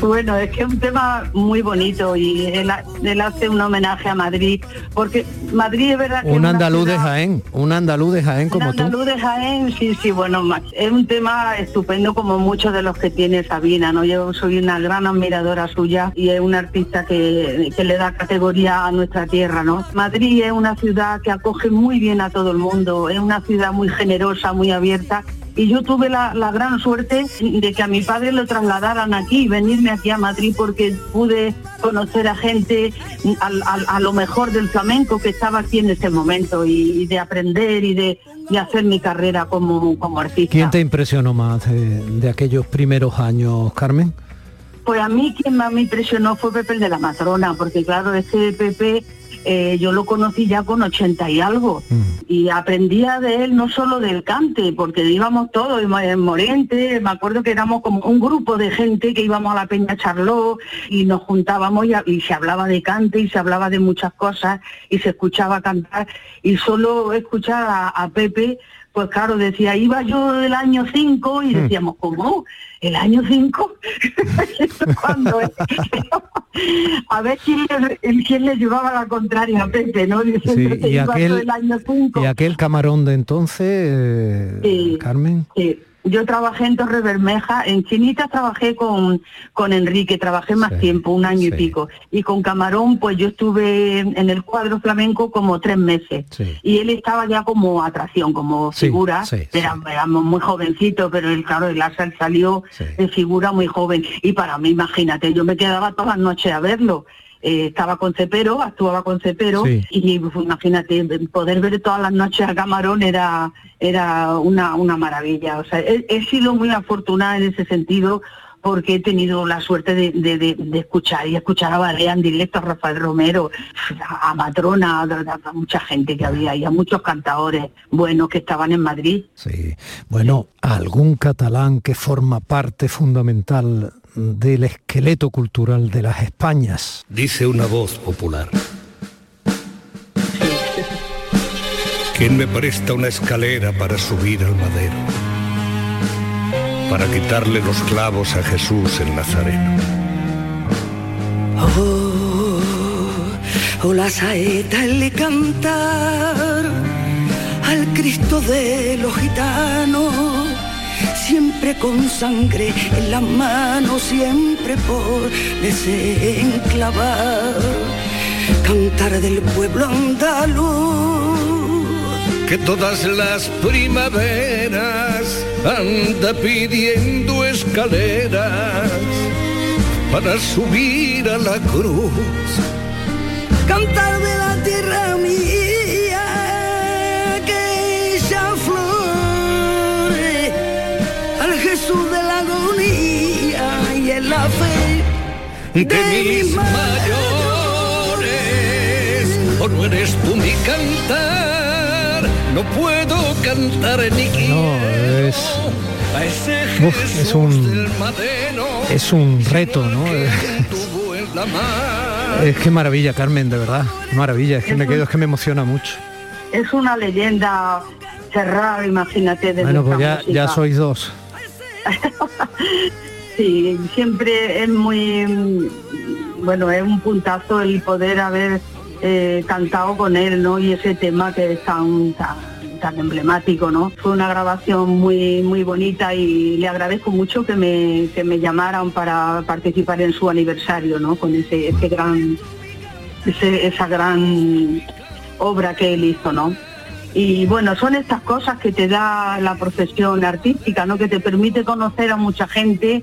Bueno, es que es un tema muy bonito y él, él hace un homenaje a Madrid, porque Madrid es verdad que Un andaluz de Jaén, un andaluz de Jaén un como tú. de Jaén, sí, sí, bueno, es un tema estupendo como muchos de los que tiene Sabina, ¿no? Yo soy una gran admiradora suya y es un artista que, que le da categoría a nuestra tierra, ¿no? Madrid es una ciudad que acoge muy bien a todo el mundo, es una ciudad muy generosa, muy abierta y yo tuve la, la gran suerte de que a mi padre lo trasladaran aquí, venirme aquí a Madrid porque pude conocer a gente al- al- a, lo mejor del flamenco que estaba aquí en ese momento y, y de aprender y de, de hacer mi carrera como, como artista. ¿Quién te impresionó más de, de aquellos primeros años, Carmen? Pues a mí quien más me impresionó fue Pepe el de la Matrona, porque claro, ese Pepe eh, yo lo conocí ya con 80 y algo. Y aprendía de él no solo del cante, porque íbamos todos en Morente, me acuerdo que éramos como un grupo de gente que íbamos a la Peña Charlot y nos juntábamos y, y se hablaba de cante y se hablaba de muchas cosas y se escuchaba cantar. Y solo escuchar a, a Pepe pues claro, decía, iba yo del año 5 y decíamos, ¿cómo? ¿El año 5? Cuando a ver quién le, quién le llevaba la contraria a Pepe, ¿no? Diciendo Sí, y iba yo aquel- del año 5. Y aquel camarón de entonces, eh, Sí. Carmen. Sí. Yo trabajé en Torre Bermeja, en Chinitas trabajé con, con Enrique, trabajé más tiempo, un año y pico. Y con Camarón, pues yo estuve en el cuadro flamenco como tres meses. Y él estaba ya como atracción, como figura. éramos muy jovencitos, pero él, claro, el Asal salió de figura muy joven. Y para mí, imagínate, yo me quedaba todas las noches a verlo. Eh, estaba con Cepero, actuaba con Cepero Sí. y pues, imagínate poder ver todas las noches a Camarón era era una, una maravilla. O sea, he, he sido muy afortunada en ese sentido porque he tenido la suerte de, de- de- de escuchar y escuchar a Barea en directo, a Rafael Romero, a, Matrona, a, a- a mucha gente que había y a muchos cantadores buenos que estaban en Madrid. Sí. Bueno, algún catalán que forma parte fundamental del esqueleto cultural de las Españas. Dice una voz popular. ¿Quién me presta una escalera para subir al madero? Para quitarle los clavos a Jesús el Nazareno. Oh, la saeta el cantar al Cristo de los gitanos, siempre con sangre en las manos, siempre por desenclavar, cantar del pueblo andaluz. Que todas las primaveras anda pidiendo escaleras para subir a la cruz. Cantar de la tierra mía fe de mis mayores, o no eres tú mi cantar, no puedo cantar ni No, es, uf, es un es un reto, ¿no? Es que maravilla, Carmen, de verdad. Maravilla, es que me quedo, es que me emociona mucho. Es una leyenda cerrada, imagínate. De Bueno, pues ya, ya sois dos. Sí, siempre es muy, mm, bueno, es un puntazo el poder haber eh, cantado con él, ¿no? Y ese tema que es tan, tan, emblemático, ¿no? Fue una grabación muy, muy bonita y le agradezco mucho que me, que me llamaran para participar en su aniversario, ¿no? Con ese, ese gran, ese- esa gran obra que él hizo, ¿no? Y bueno, son estas cosas que te da la profesión artística, ¿no? Que te permite conocer a mucha gente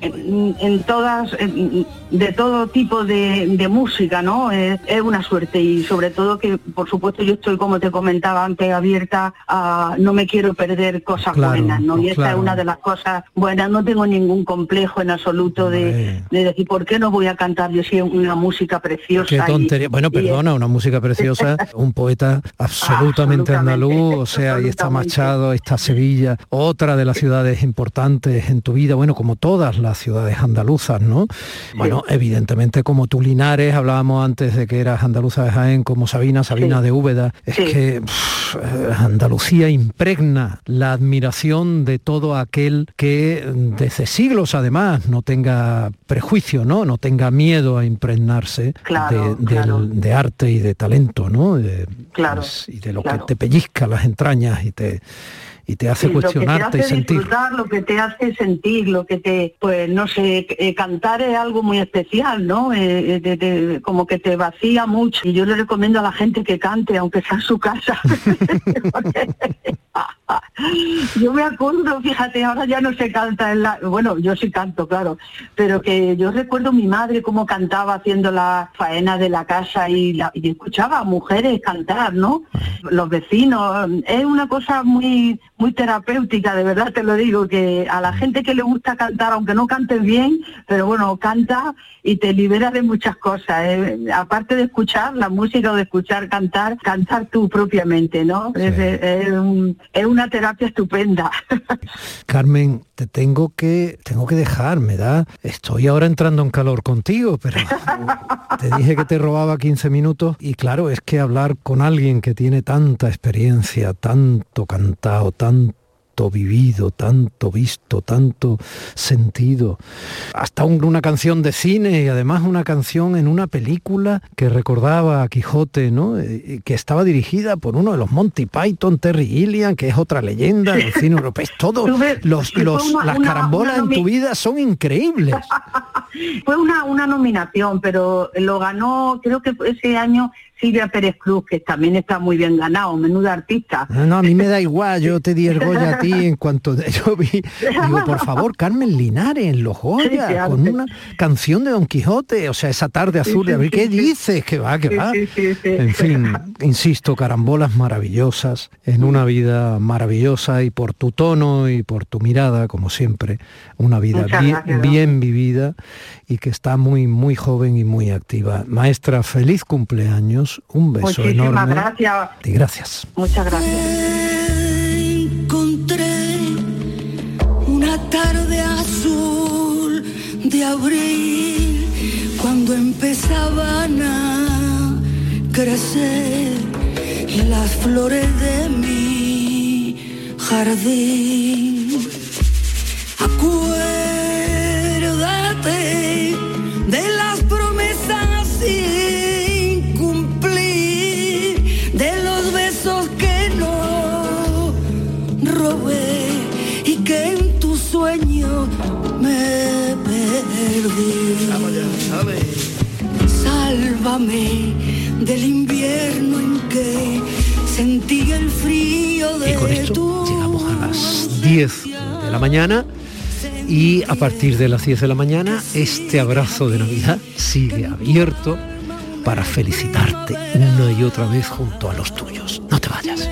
en, en todas, en- de todo tipo de, de música, ¿no? Es, es una suerte y sobre todo que, por supuesto, yo estoy, como te comentaba antes, abierta a no me quiero perder cosas Claro, buenas, ¿no? Y esta claro. es una de las cosas buenas. No tengo ningún complejo en absoluto de, de decir, ¿por qué no voy a cantar yo sí una música preciosa? Qué y- tontería. Bueno, perdona, una música preciosa, un poeta absolutamente andaluz, o sea, ahí está Machado, ahí está Sevilla, otra de las ciudades importantes en tu vida, bueno, como todas las ciudades andaluzas, ¿no? Bueno, evidentemente como tú Linares, hablábamos antes de que eras andaluza de Jaén, como Sabina, Sabina Sí. de Úbeda, es Sí. que pff, eh, Andalucía impregna la admiración de todo aquel que desde siglos además no tenga prejuicio, ¿no? No tenga miedo a impregnarse Claro, de, del- claro. de arte y de talento, ¿no? De- Claro, pues, y de lo claro. que te pellizca las entrañas y te, y te hace Sí, lo que te cuestionarte y hace sentir. disfrutar, lo que te hace sentir, lo que te, pues no sé, eh, cantar es algo muy especial, ¿no? Eh, eh, de- de- como que te vacía mucho. Y yo le recomiendo a la gente que cante, aunque sea en su casa. yo me acuerdo, fíjate, ahora ya no se canta en la... Bueno, yo sí canto, claro, pero que yo recuerdo mi madre cómo cantaba haciendo la faena de la casa y, la- y escuchaba a mujeres cantar, ¿no? Los vecinos, es una cosa muy muy terapéutica, de verdad te lo digo, que a la gente que le gusta cantar, aunque no cantes bien, pero bueno, canta y te libera de muchas cosas. ¿eh? Aparte de escuchar la música o de escuchar cantar, cantar tú propiamente, ¿no? Es, es un- es una terapia estupenda. Carmen, te tengo que tengo que dejar, me da. Estoy ahora entrando en calor contigo, pero te dije que te robaba 15 minutos y claro, es que hablar con alguien que tiene tanta experiencia, tanto cantado, tanto vivido, tanto visto, tanto sentido, hasta un- una canción de cine y además una canción en una película que recordaba a Quijote, ¿no? Eh, y que estaba dirigida por uno de los Monty Python, Terry Gilliam, que es otra leyenda del cine europeo. Es todo, los, los- las carambolas en tu vida son increíbles. Fue una, una nominación, pero lo ganó, creo que ese año Silvia Pérez Cruz, que también está muy bien ganado, menuda artista. No, no, a mí me da igual, yo te di el Goya a ti en cuanto yo vi, digo, por favor, Carmen Linares en los Goya, Sí, con una canción de Don Quijote, o sea, esa tarde azul de abril, ¿qué dices? Que va, que va. En fin, insisto, carambolas maravillosas, en una vida maravillosa y por tu tono y por tu mirada, como siempre, una vida bien, bien vivida y que está muy, muy joven y muy activa. Maestra, feliz cumpleaños, un beso Muchísimas enorme. gracias. Y gracias. Muchas gracias. encontré una tarde azul de abril cuando empezaban a crecer las flores de mi jardín. Acuérdate Sálvame del invierno en que sentí el frío de Y con esto tu llegamos a las 10 de la mañana y a partir de las 10 de la mañana este abrazo de Navidad sigue abierto para felicitarte una y otra vez junto a los tuyos. No te vayas.